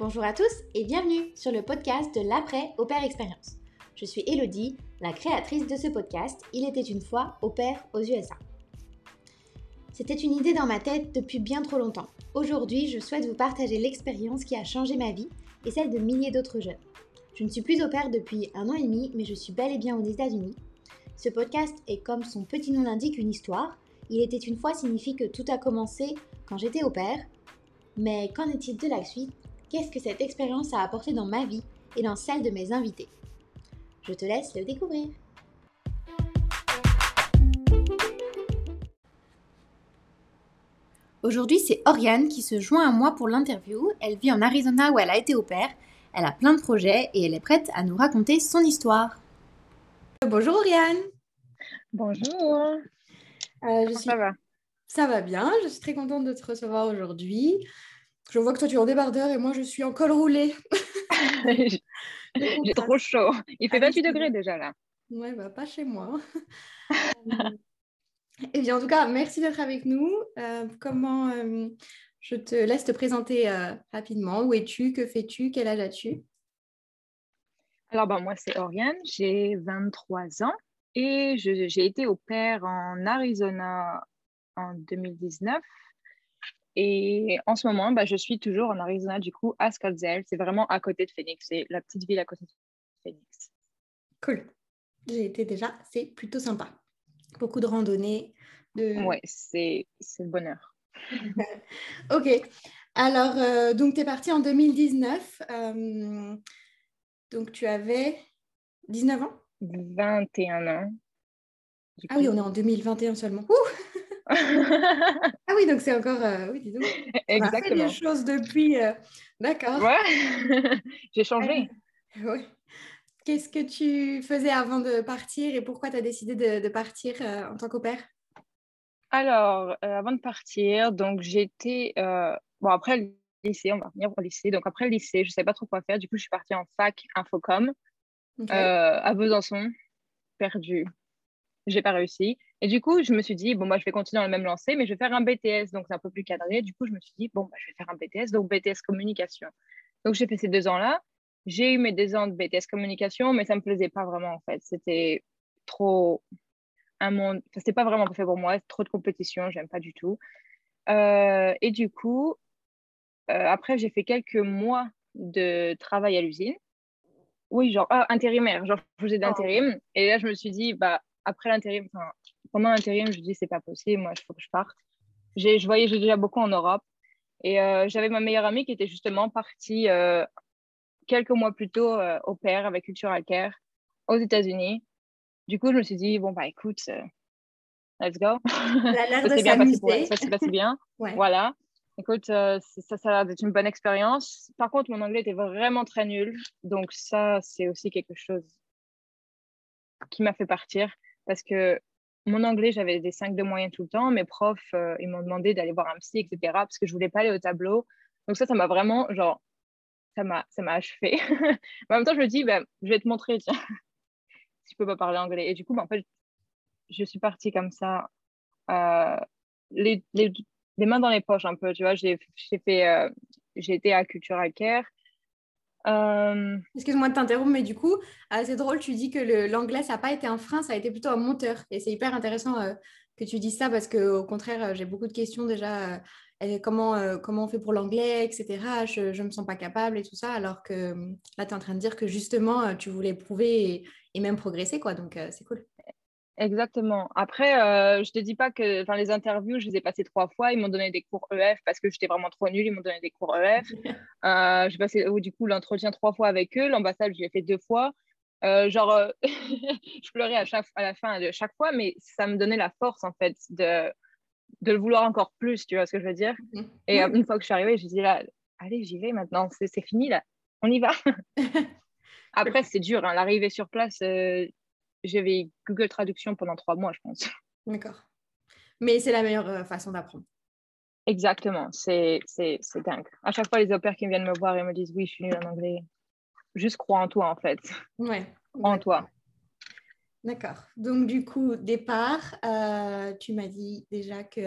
bonjour à tous et bienvenue sur le podcast de l'après Au Père Expérience. Je suis Elodie, la créatrice de ce podcast Il était une fois au père aux USA. C'était une idée dans ma tête depuis bien trop longtemps. Aujourd'hui, je souhaite vous partager l'expérience qui a changé ma vie et celle de milliers d'autres jeunes. Je ne suis plus au père depuis un an et demi, mais je suis bel et bien aux États-Unis. Ce podcast est comme son petit nom l'indique une histoire. Il était une fois signifie que tout a commencé quand j'étais au père. Mais qu'en est-il de la suite? Qu'est-ce que cette expérience a apporté dans ma vie et dans celle de mes invités Je te laisse le découvrir. Aujourd'hui, c'est Oriane qui se joint à moi pour l'interview. Elle vit en Arizona où elle a été au père. Elle a plein de projets et elle est prête à nous raconter son histoire. Bonjour Oriane. Bonjour. Euh, ça va? Ça va bien. Je suis très contente de te recevoir aujourd'hui. Je vois que toi tu es en débardeur et moi je suis en col roulé. J'ai trop chaud. Il fait 28 ah degrés déjà là. Ouais, bah pas chez moi. Eh bien, en tout cas, merci d'être avec nous. Euh, comment euh, je te laisse te présenter euh, rapidement. Où es-tu? Que fais-tu? Quel âge as-tu? Alors, ben, moi, c'est Oriane. J'ai 23 ans et j'ai été au père en Arizona en 2019. Et en ce moment, bah, je suis toujours en Arizona, du coup, à Scottsdale. C'est vraiment à côté de Phoenix. C'est la petite ville à côté de Phoenix. Cool. J'ai été déjà. C'est plutôt sympa beaucoup de randonnées. De... Ouais, c'est le bonheur. ok. Alors, euh, donc, tu es partie en 2019. Euh, donc, tu avais 19 ans? 21 ans. Ah oui, on est en 2021 seulement. ah oui, donc c'est encore. Euh, oui, dis donc. Exactement. Fait des choses depuis. D'accord. Ouais. J'ai changé. oui. Qu'est-ce que tu faisais avant de partir et pourquoi tu as décidé de, partir euh, en tant qu'opère Alors, euh, avant de partir, donc j'étais. Euh, bon, après le lycée, on va revenir au lycée. Donc, après le lycée, je ne savais pas trop quoi faire. Du coup, je suis partie en fac Infocom à Besançon, perdue. J'ai pas réussi. Et du coup, je me suis dit, bon, moi, je vais continuer dans le même lancé, mais je vais faire un BTS, donc c'est un peu plus cadré. Du coup, je me suis dit, bon, bah, je vais faire un BTS, donc BTS communication. Donc, j'ai fait ces deux ans-là. J'ai eu mes deux ans de BTS communication, mais ça me plaisait pas vraiment en fait. C'était trop un monde, c'était pas vraiment fait pour moi, trop de compétition, j'aime pas du tout. Euh, et du coup, euh, après, j'ai fait quelques mois de travail à l'usine. Oui, genre ah, intérimaire, genre je faisais d'intérim. Et là, je me suis dit, bah, après l'intérim, pendant l'intérim, je dis, c'est pas possible, moi, il faut que je parte. Je voyageais déjà beaucoup en Europe. Et euh, j'avais ma meilleure amie qui était justement partie quelques mois plus tôt euh, au père avec Cultural Care aux États-Unis. Du coup, je me suis dit, bon, bah écoute, euh, let's go. ça s'est bien passé Ça s'est passé bien. Voilà. Écoute, euh, ça, ça a l'air d'être une bonne expérience. Par contre, mon anglais était vraiment très nul. Donc, ça, c'est aussi quelque chose qui m'a fait partir. Parce que mon anglais, j'avais des 5 de moyenne tout le temps. Mes profs, ils m'ont demandé d'aller voir un psy, etc. Parce que je voulais pas aller au tableau. Donc, ça, ça m'a vraiment, genre, ça m'a, ça m'a achevé. en même temps, je me dis, ben, je vais te montrer, tiens, si je peux pas parler anglais. Et du coup, ben, en fait, je suis partie comme ça, euh, les, mains dans les poches un peu, tu vois. J'ai, j'ai fait, euh, j'ai été à Cultural Care. Euh... Excuse-moi de t'interrompre, mais du coup, euh, c'est drôle, tu dis que l'anglais, ça n'a pas été un frein, ça a été plutôt un monteur. Et c'est hyper intéressant que tu dis ça parce qu'au contraire, j'ai beaucoup de questions déjà comment, euh, comment on fait pour l'anglais, etc. Je ne me sens pas capable et tout ça, alors que là, tu es en train de dire que justement, euh, tu voulais prouver et, même progresser, quoi. Donc, euh, c'est cool. Exactement. Après, je ne te dis pas que les interviews, je les ai passées trois fois. Ils m'ont donné des cours EF parce que j'étais vraiment trop nulle. Ils m'ont donné des cours EF. j'ai passé oh, du coup l'entretien trois fois avec eux. L'ambassade, je l'ai fait deux fois. genre, je pleurais à, chaque, à la fin de chaque fois, mais ça me donnait la force en fait de, de le vouloir encore plus, tu vois ce que je veux dire? Mhm. Et une fois que je suis arrivée, je dis là, allez, j'y vais maintenant, c'est fini là, on y va. Après, c'est dur, hein. l'arrivée sur place, euh, j'avais Google Traduction pendant trois mois, je pense. D'accord. Mais c'est la meilleure euh, façon d'apprendre. Exactement, c'est dingue. À chaque fois, les opères qui viennent me voir et me disent oui, je suis nulle en anglais, juste crois en toi en fait. Ouais. en toi. D'accord. Donc, du coup, départ, euh, tu m'as dit déjà que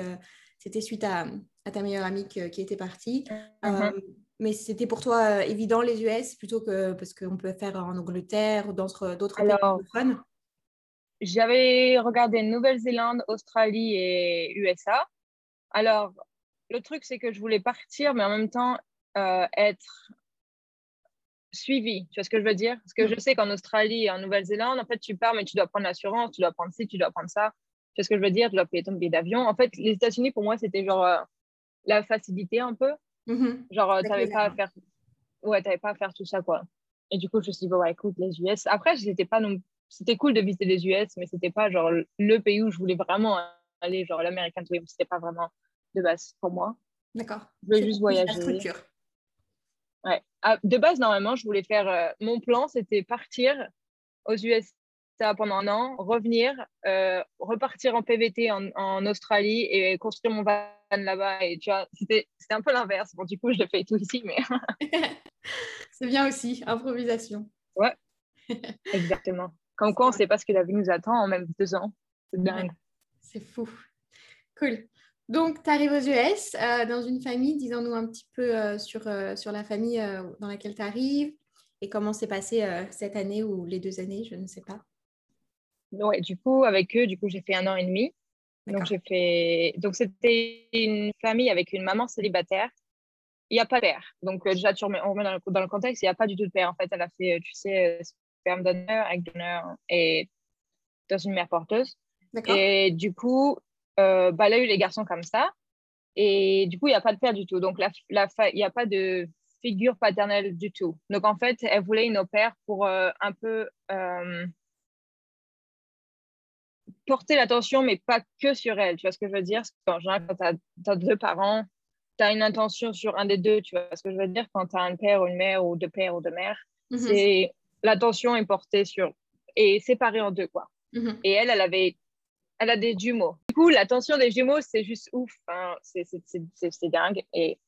c'était suite à, ta meilleure amie qui était partie. Euh, mm-hmm. mais c'était pour toi évident les US plutôt que parce qu'on peut faire en Angleterre ou dans d'autres pays anglophones J'avais regardé Nouvelle-Zélande, Australie et USA. Alors, le truc, c'est que je voulais partir, mais en même temps être suivi. Tu vois ce que je veux dire? Parce que je sais qu'en Australie et en Nouvelle-Zélande, en fait, tu pars, mais tu dois prendre l'assurance, tu dois prendre ci, tu dois prendre ça. Tu vois ce que je veux dire? Tu dois payer ton billet d'avion. En fait, les États-Unis, pour moi, c'était genre euh, la facilité un peu. Mm-hmm. Genre, euh, tu n'avais pas à faire... Ouais, pas à faire tout ça, quoi. Et du coup, je me suis dit, bon, écoute, les US. Après, c'était pas non... C'était cool de visiter les US, mais c'était pas genre le pays où je voulais vraiment aller, genre l'American Dream. C'était pas vraiment de base pour moi. D'accord. Je voulais juste voyager. Ouais. Ah, de base, normalement, je voulais faire. Euh, mon plan, c'était partir aux USA pendant un an, revenir, euh, repartir en PVT en, Australie et construire mon van là-bas. Et tu vois, c'était un peu l'inverse. Bon, du coup, je le fais tout ici, mais. C'est bien aussi, improvisation. Ouais, exactement. Comme quoi, on ne sait pas ce que la vie nous attend en même deux ans. C'est dingue. C'est fou. Cool. Donc, tu arrives aux US euh, dans une famille. Disons-nous un petit peu euh, sur, euh, sur la famille dans laquelle tu arrives et comment s'est passé cette année ou les deux années, je ne sais pas. Ouais, du coup, avec eux, du coup, j'ai fait un an et demi. Donc, j'ai fait. Donc, c'était une famille avec une maman célibataire. Il n'y a pas de père. Donc, déjà, tu remets, on remet dans le, dans le contexte, il n'y a pas du tout de père. En fait, elle a fait, tu sais, sperme donneur, egg donneur et dans une mère porteuse. Et du coup, euh, bah, elle a eu les garçons comme ça. Et du coup, il n'y a pas de père du tout. Donc, il la, n'y a pas de figure paternelle du tout. Donc, en fait, elle voulait une au pair pour euh, un peu euh, porter l'attention, mais pas que sur elle. Tu vois ce que je veux dire? Quand tu as, deux parents, tu as une intention sur un des deux. Tu vois ce que je veux dire? Quand tu as un père ou une mère, ou deux pères ou deux mères, mhm. c'est l'attention est portée sur. et séparée en deux, quoi. Mhm. Et elle, elle avait elle a des jumeaux. Du coup, l'attention des jumeaux, c'est juste ouf. Hein. C'est dingue. Et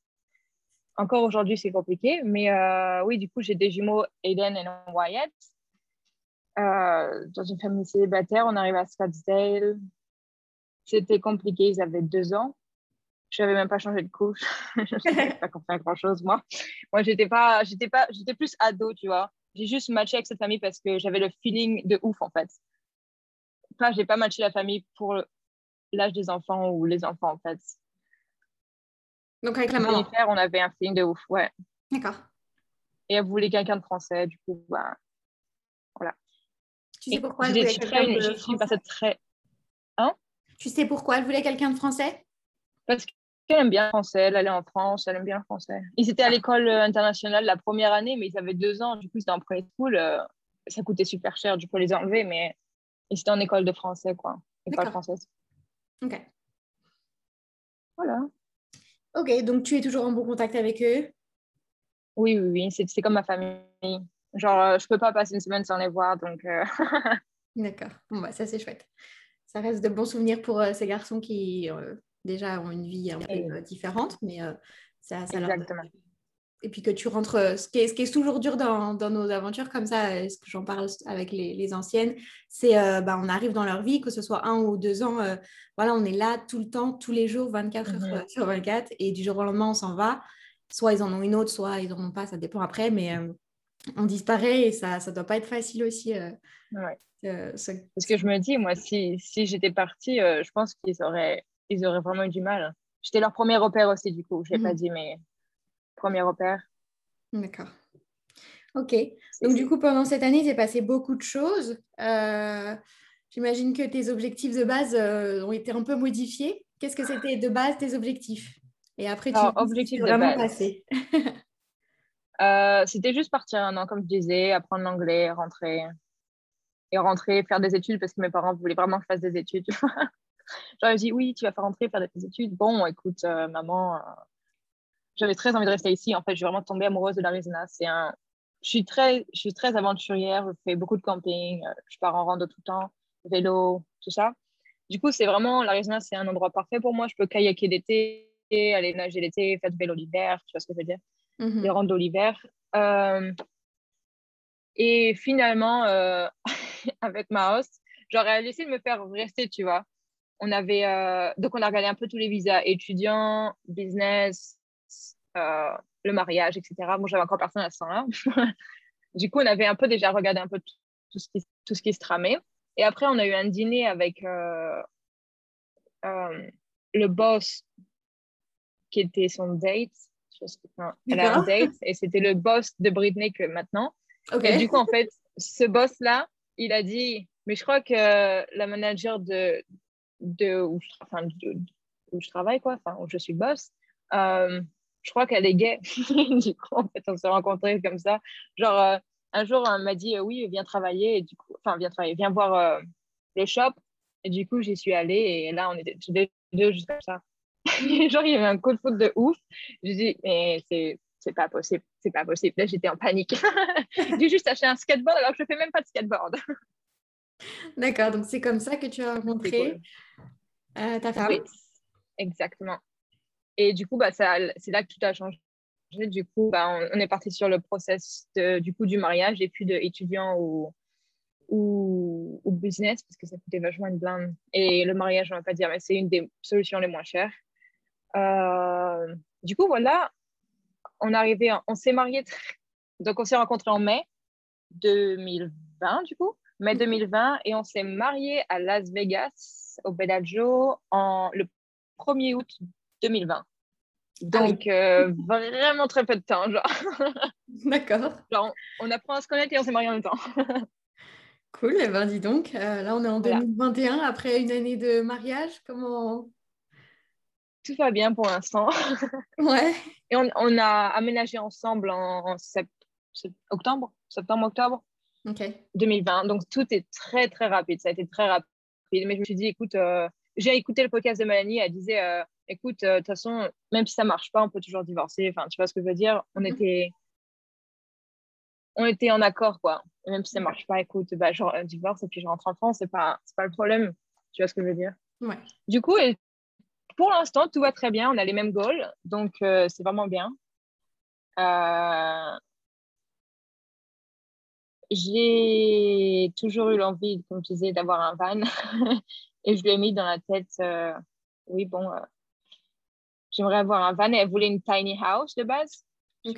encore aujourd'hui, c'est compliqué. Mais euh, oui, du coup, j'ai des jumeaux, Aiden et Wyatt. Euh, dans une famille célibataire, on arrive à Scottsdale. C'était compliqué, ils avaient deux ans. Je n'avais même pas changé de couche. je ne savais pas qu'on fait grand-chose, moi. Moi, j'étais pas, j'étais pas, j'étais plus ado, tu vois. J'ai juste matché avec cette famille parce que j'avais le feeling de ouf, en fait pas, j'ai pas matché la famille pour l'âge des enfants ou les enfants en fait. Donc avec la maman. on avait un feeling de ouf, ouais. D'accord. Et elle voulait quelqu'un de français, du coup, bah, voilà. Tu sais pourquoi elle voulait quelqu'un de français? très... Hein? Tu sais pourquoi elle voulait quelqu'un de français? Parce qu'elle aime bien le français, elle allait en France, elle aime bien le français. Ils étaient à l'école euh, internationale la première année, mais ils avaient deux ans, du coup c'était en preschool, euh, ça coûtait super cher, du coup les enlever, mais et c'était en école de français, quoi. École française. Ok. Voilà. Ok, donc tu es toujours en bon contact avec eux? Oui, oui, oui. C'est comme ma famille. Genre, euh, je peux pas passer une semaine sans les voir, donc. Euh, D'accord. Bon, bah, ça, c'est chouette. Ça reste de bons souvenirs pour ces garçons qui, déjà, ont une vie un peu différente, mais ça, ça Exactement et puis que tu rentres, euh, ce qui est, ce qui est toujours dur dans, dans, nos aventures comme ça, euh, ce que j'en parle avec les, les anciennes, c'est euh, bah, on arrive dans leur vie, que ce soit un ou deux ans, voilà, on est là tout le temps, tous les jours, 24 heures mhm. sur 24, et du jour au lendemain, on s'en va. Soit ils en ont une autre, soit ils n'en ont pas, ça dépend après, mais on disparaît et ça ne doit pas être facile aussi. Ouais. Parce que je me dis, moi, si, si j'étais partie, je pense qu'ils auraient, ils auraient vraiment eu du mal. J'étais leur premier repère aussi, du coup, je n'ai pas mhm. dit, mais premier repère. D'accord. Ok. Donc, du coup, pendant cette année, il s'est passé beaucoup de choses. Euh, j'imagine que tes objectifs de base euh, ont été un peu modifiés. Qu'est-ce que c'était de base tes objectifs? Et après, tu objectif vraiment passé euh, C'était juste partir un an, comme je disais, apprendre l'anglais, rentrer et rentrer, faire des études parce que mes parents voulaient vraiment que je fasse des études. J'aurais dit oui, tu vas faire rentrer, faire des études. Bon, écoute, maman, j'avais très envie de rester ici. En fait, je suis vraiment tombée amoureuse de l'Arizona. C'est un... je, suis très, je suis très aventurière. Je fais beaucoup de camping. Euh, je pars en rando tout le temps, vélo, tout ça. Du coup, c'est vraiment l'Arizona, c'est un endroit parfait pour moi. Je peux kayaker l'été, aller nager l'été, faire du vélo l'hiver. Tu vois ce que je veux dire? Mm Les randos l'hiver. Euh, et finalement, euh, avec ma host, j'aurais laissé de me faire rester, tu vois. On avait, donc, on a regardé un peu tous les visas étudiants, business, euh, le mariage, etc. Bon, j'avais encore personne à ce temps-là. du coup, on avait un peu déjà regardé un peu tout ce qui, tout ce qui se tramait. Et après, on a eu un dîner avec euh, euh, le boss qui était son date. elle a un date et c'était le boss de Britney que maintenant. Et du coup, en fait, ce boss-là, il a dit, mais je crois que la manager de, de, où, je, je travaille, quoi, où je suis boss, euh, je crois qu'elle est gay. du coup, on s'est rencontrés comme ça. Genre, un jour, elle m'a dit, oui, viens travailler. Et du coup, enfin, viens travailler, viens voir le shop. Et du coup, j'y suis allée et là, on était tous les deux juste comme ça. Genre, il y avait un coup de foot de ouf. J'ai dit, mais c'est, c'est pas possible, c'est pas possible. Là, j'étais en panique. J'ai juste acheté un skateboard alors que je fais même pas de skateboard. D'accord, donc c'est comme ça que tu as rencontré euh, ta femme. Oui, exactement. Et du coup, bah, c'est là que tout a changé. Du coup, bah, on, est parti sur le process du coup du mariage et puis d'étudiant ou ou, ou, business parce que ça coûtait vachement une blinde. Et le mariage, on va pas dire, mais c'est une des solutions les moins chères. Euh, du coup, voilà, on on s'est marié, donc on s'est rencontrés en mai 2020, du coup, mai 2020, mhm. et on s'est marié à Las Vegas, au Bellagio, en le 1er août 2020. Ah donc, euh, vraiment très peu de temps, genre. D'accord. Genre, on, on apprend à se connaître et on s'est marié en même temps. Cool, et eh ben dis donc, euh, là on est en 2021 après une année de mariage, comment Tout va bien pour l'instant. ouais. Et on, on, a aménagé ensemble en, octobre, septembre-octobre 2020. Donc tout est très très rapide, ça a été très rapide. Mais je me suis dit, écoute, euh, j'ai écouté le podcast de Mélanie, elle disait, euh, écoute, de toute façon, même si ça marche pas, on peut toujours divorcer. Enfin, tu vois ce que je veux dire? On mhm. était on était en accord, quoi. Même si ça ne marche pas, écoute, bah, un divorce et puis je rentre en France, c'est pas, pas le problème. Tu vois ce que je veux dire? Ouais. Du coup, pour l'instant, tout va très bien. On a les mêmes goals, donc euh, c'est vraiment bien. Euh, j'ai toujours eu l'envie, comme je disais, d'avoir un van. et je lui ai mis dans la tête, euh, oui, bon, j'aimerais avoir un van. Et elle voulait une tiny house de base. Je ne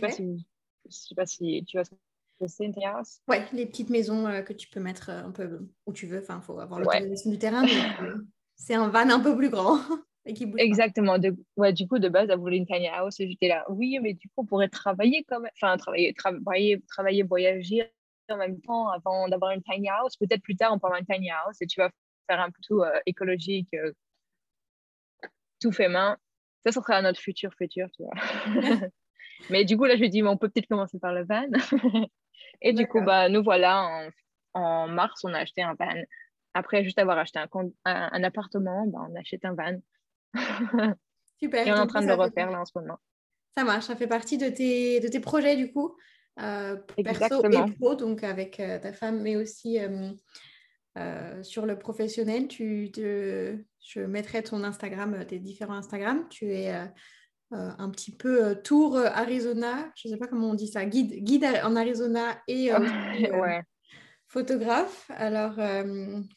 sais, pas si tu vois ce c'est Ouais, les petites maisons euh, que tu peux mettre euh, un peu où tu veux. Enfin, il faut avoir l'autorisation du terrain, euh, c'est un van un peu plus grand. et qui Exactement. De... Ouais, du coup, de base, elle voulait une tiny house et j'étais là. Oui, mais du coup, on pourrait travailler quand même. Enfin, travailler, travailler, travailler, voyager en même temps avant d'avoir une tiny house. Peut-être plus tard, on peut avoir une tiny house et tu vas faire un peu tout écologique, tout fait main. Ça, ça sera notre futur futur, tu vois. mais du coup, là, je me dis, mais on peut peut-être commencer par le van. Et du coup, bah, nous voilà, en, mars, on a acheté un van. Après, juste avoir acheté un, un, appartement, bah, on achète un van. Super. Et on est en train de le refaire là en ce moment. Ça marche, ça fait partie de tes, de tes projets du coup, euh, perso et pro, donc avec euh, ta femme, mais aussi euh, sur le professionnel. Tu te... Je mettrai ton Instagram, tes différents Instagram. Tu es euh, un petit peu euh, tour euh, Arizona, je ne sais pas comment on dit ça, guide, guide en Arizona et photographe. Alors,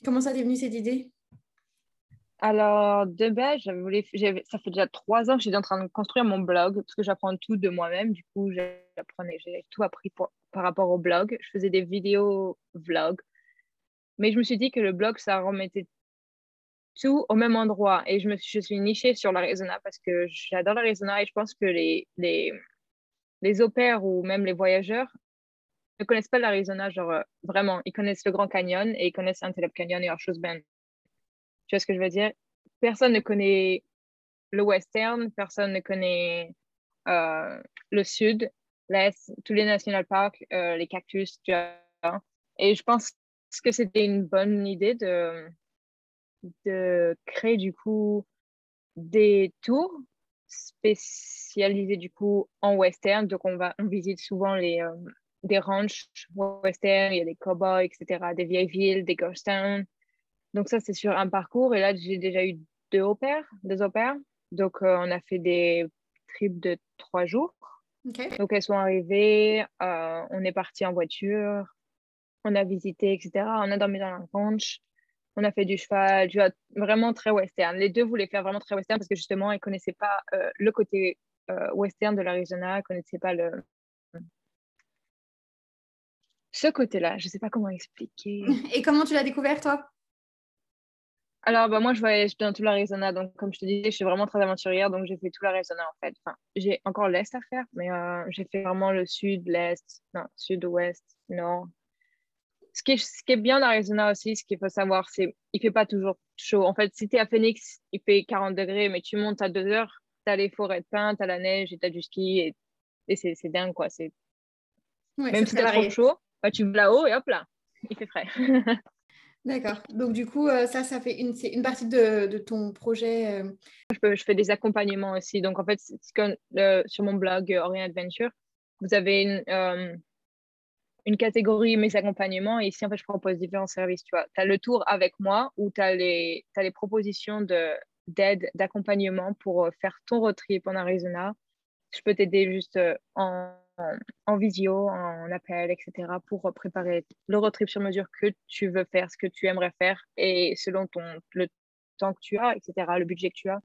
comment ça t'est venu cette idée? Alors, de base, ça fait déjà trois ans que j'étais en train de construire mon blog parce que j'apprends tout de moi-même. Du coup, j'ai tout appris par rapport au blog. Je faisais des vidéos vlogs. Mais je me suis dit que le blog, ça remettait tout au même endroit. Et je, me suis nichée sur l'Arizona parce que j'adore l'Arizona et je pense que les, les, les opères ou même les voyageurs ne connaissent pas l'Arizona, genre euh, vraiment. Ils connaissent le Grand Canyon et ils connaissent Antelope Canyon et Horseshoe Bend. Tu vois ce que je veux dire? Personne ne connaît le western, personne ne connaît euh, le sud, l'est, tous les national parks, euh, les cactus, tu vois. Et je pense que c'était une bonne idée de, de créer du coup des tours spécialisés du coup en western. Donc on va on visite souvent les euh, des ranchs western, il y a des cowboys, etc., des vieilles villes, des ghost towns. Donc ça c'est sur un parcours et là j'ai déjà eu deux opères, deux opères. Donc euh, on a fait des trips de trois jours. Donc elles sont arrivées, euh, on est parti en voiture, on a visité, etc. On a dormi dans la ranch on a fait du cheval, vois, vraiment très western. Les deux voulaient faire vraiment très western parce que justement, ils ne connaissaient pas euh, le côté western de l'Arizona, ne connaissait pas le, ce côté-là. Je ne sais pas comment expliquer. Et comment tu l'as découvert, toi? Alors, bah, moi, je voyage dans tout l'Arizona. Donc, comme je te disais, je suis vraiment très aventurière. Donc, j'ai fait tout l'Arizona, en fait. Enfin, j'ai encore l'Est à faire, mais euh, j'ai fait vraiment le Sud, l'Est, non, Sud-Ouest, Nord. Ce qui, est, ce qui est bien l'Arizona aussi, ce qu'il faut savoir, c'est qu'il ne fait pas toujours chaud. En fait, si tu es à Phoenix, il fait 40 degrés, mais tu montes à deux heures, tu as les forêts de pins, tu as la neige et tu as du ski. Et, et c'est dingue, quoi. Même si c'est trop chaud, bah, tu vas là-haut et hop là, il fait frais. D'accord. Donc, du coup, euh, ça, ça fait une, c'est une partie de, ton projet. Euh. Je, je, fais des accompagnements aussi. Donc, en fait, comme, sur mon blog euh, Orient Adventure, vous avez une, catégorie mes accompagnements. Et ici, en fait, je propose différents services. Tu vois, as le tour avec moi où tu as les, les propositions de, d'aide, d'accompagnement pour faire ton road trip en Arizona. Je peux t'aider juste en en visio, en appel, etc. pour préparer le road trip sur mesure que tu veux faire, ce que tu aimerais faire et selon ton, le temps que tu as, etc., le budget que tu as.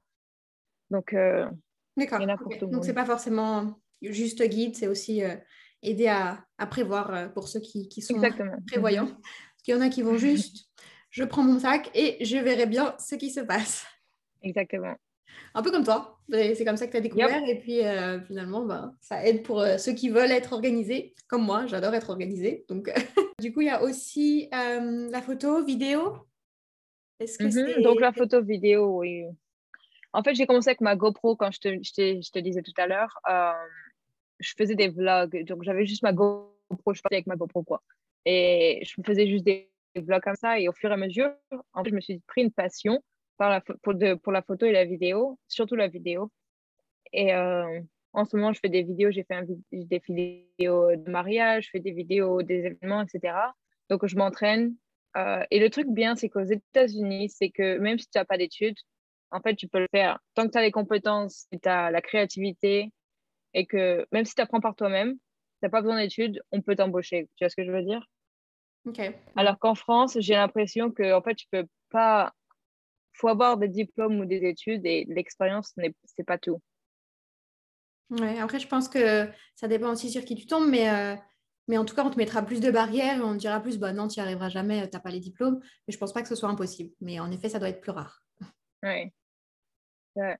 Donc, euh, D'accord. Donc, c'est pas forcément juste guide, c'est aussi euh, aider à, à prévoir euh, pour ceux qui, qui sont Exactement. prévoyants. Parce qu'il y en a qui vont juste, je prends mon sac et je verrai bien ce qui se passe. Exactement un peu comme toi. C'est comme ça que tu as découvert. Et puis euh, finalement, bah, ça aide pour euh, ceux qui veulent être organisés, comme moi. J'adore être organisée. Donc, du coup, il y a aussi euh, la photo, vidéo. Est-ce que mhm. Donc, la photo, vidéo, oui. En fait, j'ai commencé avec ma GoPro quand je te, je te, disais tout à l'heure. je faisais des vlogs. Donc, j'avais juste ma GoPro. Je partais avec ma GoPro, quoi. Et je faisais juste des vlogs comme ça. Et au fur et à mesure, en fait, je me suis pris une passion la, pour, de, pour la photo et la vidéo, surtout la vidéo. Et euh, en ce moment, je fais des vidéos, j'ai fait des vidéos de mariage, je fais des vidéos des événements, etc. Donc, je m'entraîne. Euh, et le truc bien, c'est qu'aux États-Unis, c'est que même si tu n'as pas d'études, en fait, tu peux le faire. Tant que tu as les compétences, tu as la créativité, et que même si tu apprends par toi-même, tu n'as pas besoin d'études, on peut t'embaucher. Tu vois ce que je veux dire? Ok. Alors qu'en France, j'ai l'impression que en fait, tu peux pas faut avoir des diplômes ou des études et l'expérience, c'est pas tout. Ouais, après, je pense que ça dépend aussi sur qui tu tombes, mais, euh, mais en tout cas, on te mettra plus de barrières et on te dira plus, bah non, tu n'y arriveras jamais, tu n'as pas les diplômes. Mais je pense pas que ce soit impossible. Mais en effet, ça doit être plus rare. Oui. Ouais.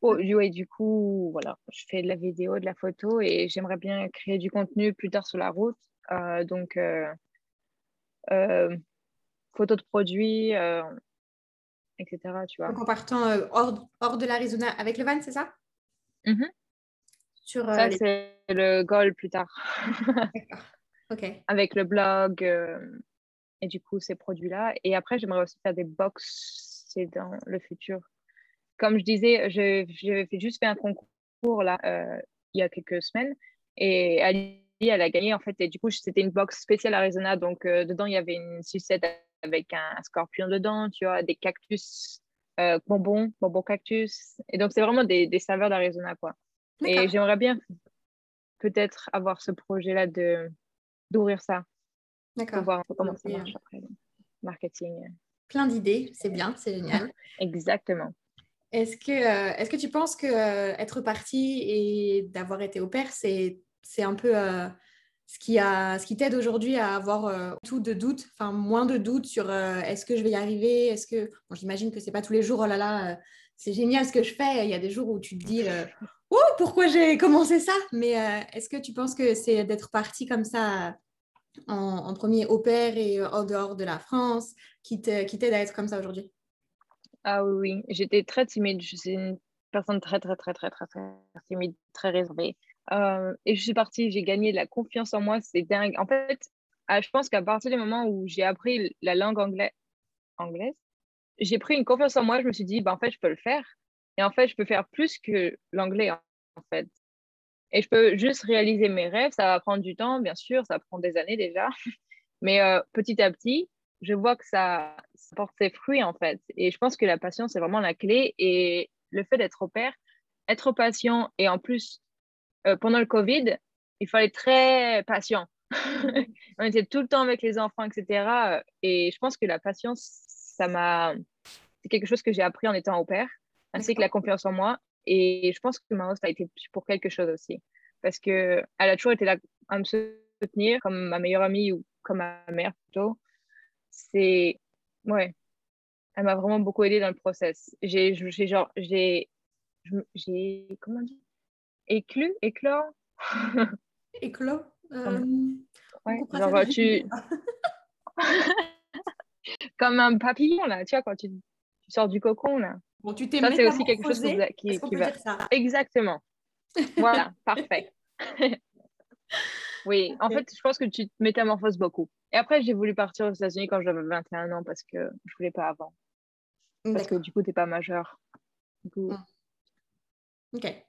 Oh, du coup, voilà, je fais de la vidéo, de la photo et j'aimerais bien créer du contenu plus tard sur la route. Euh, donc, euh, photos de produits, euh, etc. Tu vois. Donc en partant euh, hors, hors, de l'Arizona avec le van, c'est ça? Mm-hmm. Sur, euh, Ça, c'est le goal plus tard. D'accord. OK. Avec le blog et du coup ces produits-là. Et après, j'aimerais aussi faire des box, c'est dans le futur. Comme je disais, j'avais juste fait un concours là, il y a quelques semaines et Ali, elle a gagné en fait. Et du coup, c'était une box spéciale Arizona. Donc, dedans, il y avait une sucette avec un, scorpion dedans, tu vois, des cactus, euh, bonbons, bonbons cactus. Et donc, c'est vraiment des, des saveurs d'Arizona, quoi. Et j'aimerais bien peut-être avoir ce projet-là de d'ouvrir ça. D'accord. Pour voir comment ça marche après, marketing. Plein d'idées, c'est bien, c'est génial. Exactement. Est-ce que, euh, est-ce que tu penses que euh, être parti et d'avoir été au père, c'est, c'est un peu ce qui, qui t'aide aujourd'hui à avoir euh, tout de doute, enfin moins de doute sur euh, est-ce que je vais y arriver, est-ce que, bon, j'imagine que c'est pas tous les jours, oh là là, euh, c'est génial ce que je fais, il y a des jours où tu te dis, oh, pourquoi j'ai commencé ça? Mais est-ce que tu penses que c'est d'être parti comme ça en, premier au père et en dehors de la France qui t'aide à être comme ça aujourd'hui? Ah oui, oui, j'étais très timide, je suis une personne très, très, très, très, très, très timide, très réservée. Euh, et je suis partie, j'ai gagné la confiance en moi, c'est dingue. En fait, ah, je pense qu'à partir du moment où j'ai appris la langue anglaise, j'ai pris une confiance en moi, je me suis dit, bah, en fait, je peux le faire. Et en fait, je peux faire plus que l'anglais, en fait. Et je peux juste réaliser mes rêves. Ça va prendre du temps, bien sûr, ça prend des années déjà. Mais euh, petit à petit, je vois que ça, porte ses fruits, en fait. Et je pense que la patience, c'est vraiment la clé. Et le fait d'être au père, être patient et en plus euh, pendant le Covid, il fallait être très patient. on était tout le temps avec les enfants, etc. Et je pense que la patience, ça m'a. C'est quelque chose que j'ai appris en étant au père, ainsi que la confiance en moi. Et je pense que ma host a été pour quelque chose aussi. Parce qu'elle a toujours été là à me soutenir comme ma meilleure amie ou comme ma mère plutôt. C'est. Ouais. Elle m'a vraiment beaucoup aidé dans le process. J'ai. J'ai. J'ai. Comment on dit Éclu Éclore Éclos euh, Ouais, genre tu. comme un papillon, là, tu vois, quand tu, tu sors du cocon, là. Bon, tu t'es Ça, c'est aussi quelque chose qui, qui va. Ça? Exactement. voilà, parfait. oui, en fait, je pense que tu te métamorphoses beaucoup. Et après, j'ai voulu partir aux États-Unis quand j'avais 21 ans parce que je voulais pas avant. Parce que du coup, tu n'es pas majeur. Hmm. Ok.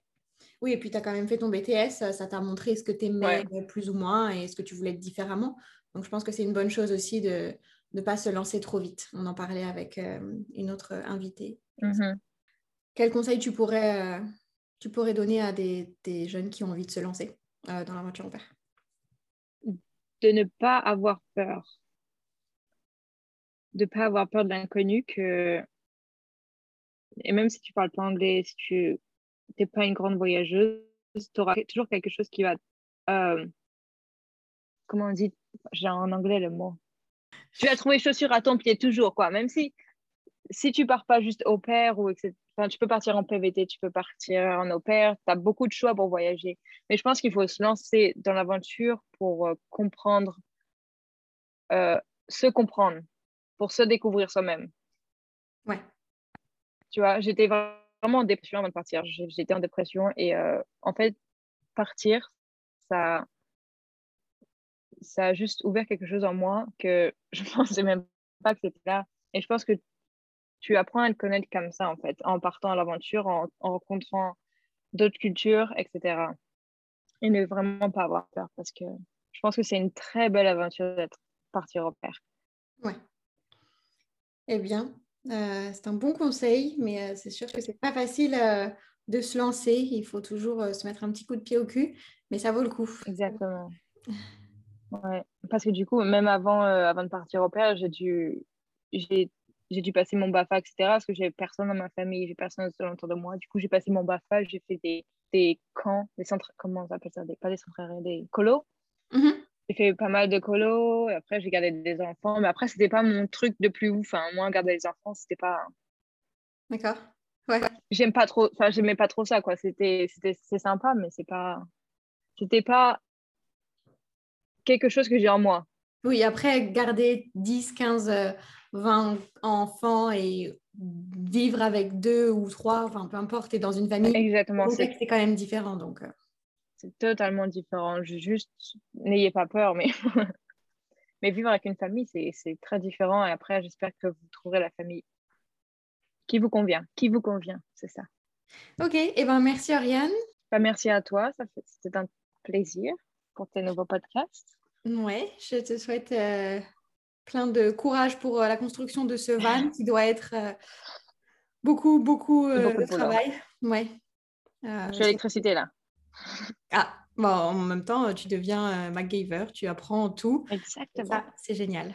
Oui, et puis tu as quand même fait ton BTS, ça t'a montré ce que tu aimais plus ou moins et ce que tu voulais être différemment. Donc, je pense que c'est une bonne chose aussi de ne pas se lancer trop vite. On en parlait avec euh, une autre invitée. Mm-hmm. Quel conseil tu pourrais, euh, tu pourrais donner à des, des, jeunes qui ont envie de se lancer euh, dans l'aventure en père De ne pas avoir peur. De ne pas avoir peur de l'inconnu. Que... Et même si tu parles pas anglais, si tu n'es pas une grande voyageuse, tu auras toujours quelque chose qui va... comment on dit J'ai en anglais le mot tu vas trouver chaussures à ton pied toujours, quoi. Même si, si tu pars pas juste au pair ou etc. Enfin, tu peux partir en PVT, tu peux partir en au pair, tu as beaucoup de choix pour voyager. Mais je pense qu'il faut se lancer dans l'aventure pour euh, comprendre, euh, se comprendre, pour se découvrir soi-même. Ouais. Tu vois, j'étais vraiment en dépression avant de partir. J'étais en dépression et euh, en fait, partir, ça, ça a juste ouvert quelque chose en moi que je ne pensais même pas que c'était là. Et je pense que tu apprends à le connaître comme ça, en fait, en partant à l'aventure, en, rencontrant d'autres cultures, etc. Et ne vraiment pas avoir peur parce que je pense que c'est une très belle aventure d'être parti au père. Ouais. Eh bien, euh, c'est un bon conseil, mais euh, c'est sûr que c'est pas facile euh, de se lancer. Il faut toujours se mettre un petit coup de pied au cul, mais ça vaut le coup. Exactement. Ouais, parce que du coup, même avant, avant de partir au père, j'ai dû, j'ai, j'ai dû passer mon BAFA, etc. Parce que j'ai personne dans ma famille, j'ai personne autour de moi. Du coup, j'ai passé mon BAFA, j'ai fait des, des camps, des centres, comment on appelle ça? Des, Pas des centres des colos. Mm-hmm. J'ai fait pas mal de colos, et après, j'ai gardé des enfants. Mais après, c'était pas mon truc de plus ouf. Enfin, moi, garder les enfants, c'était pas. D'accord. Ouais. J'aime pas trop, enfin, j'aimais pas trop ça, quoi. C'était, c'était, c'est sympa, mais c'est pas. C'était pas quelque chose que j'ai en moi. Oui, après, garder 10, 15, 20 enfants et vivre avec deux ou trois, enfin peu importe, et dans une famille, Exactement, c'est quand même différent. Donc, euh. C'est totalement différent. Juste, n'ayez pas peur, mais mais vivre avec une famille, c'est très différent. Et après, j'espère que vous trouverez la famille qui vous convient, qui vous convient, c'est ça. Ok, et eh ben merci Ariane. Bah, merci à toi, c'était un plaisir pour tes nouveaux podcasts. Ouais, je te souhaite euh, plein de courage pour euh, la construction de ce van qui doit être euh, beaucoup, beaucoup, de travail. Ouais. J'ai l'électricité là. Ah, bon, en même temps, tu deviens MacGyver, tu apprends tout. Exactement. C'est génial.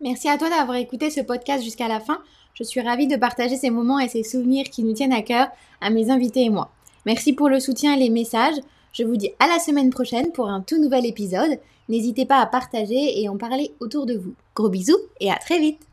Merci à toi d'avoir écouté ce podcast jusqu'à la fin. Je suis ravie de partager ces moments et ces souvenirs qui nous tiennent à cœur à mes invités et moi. Merci pour le soutien et les messages. Je vous dis à la semaine prochaine pour un tout nouvel épisode. N'hésitez pas à partager et en parler autour de vous. Gros bisous et à très vite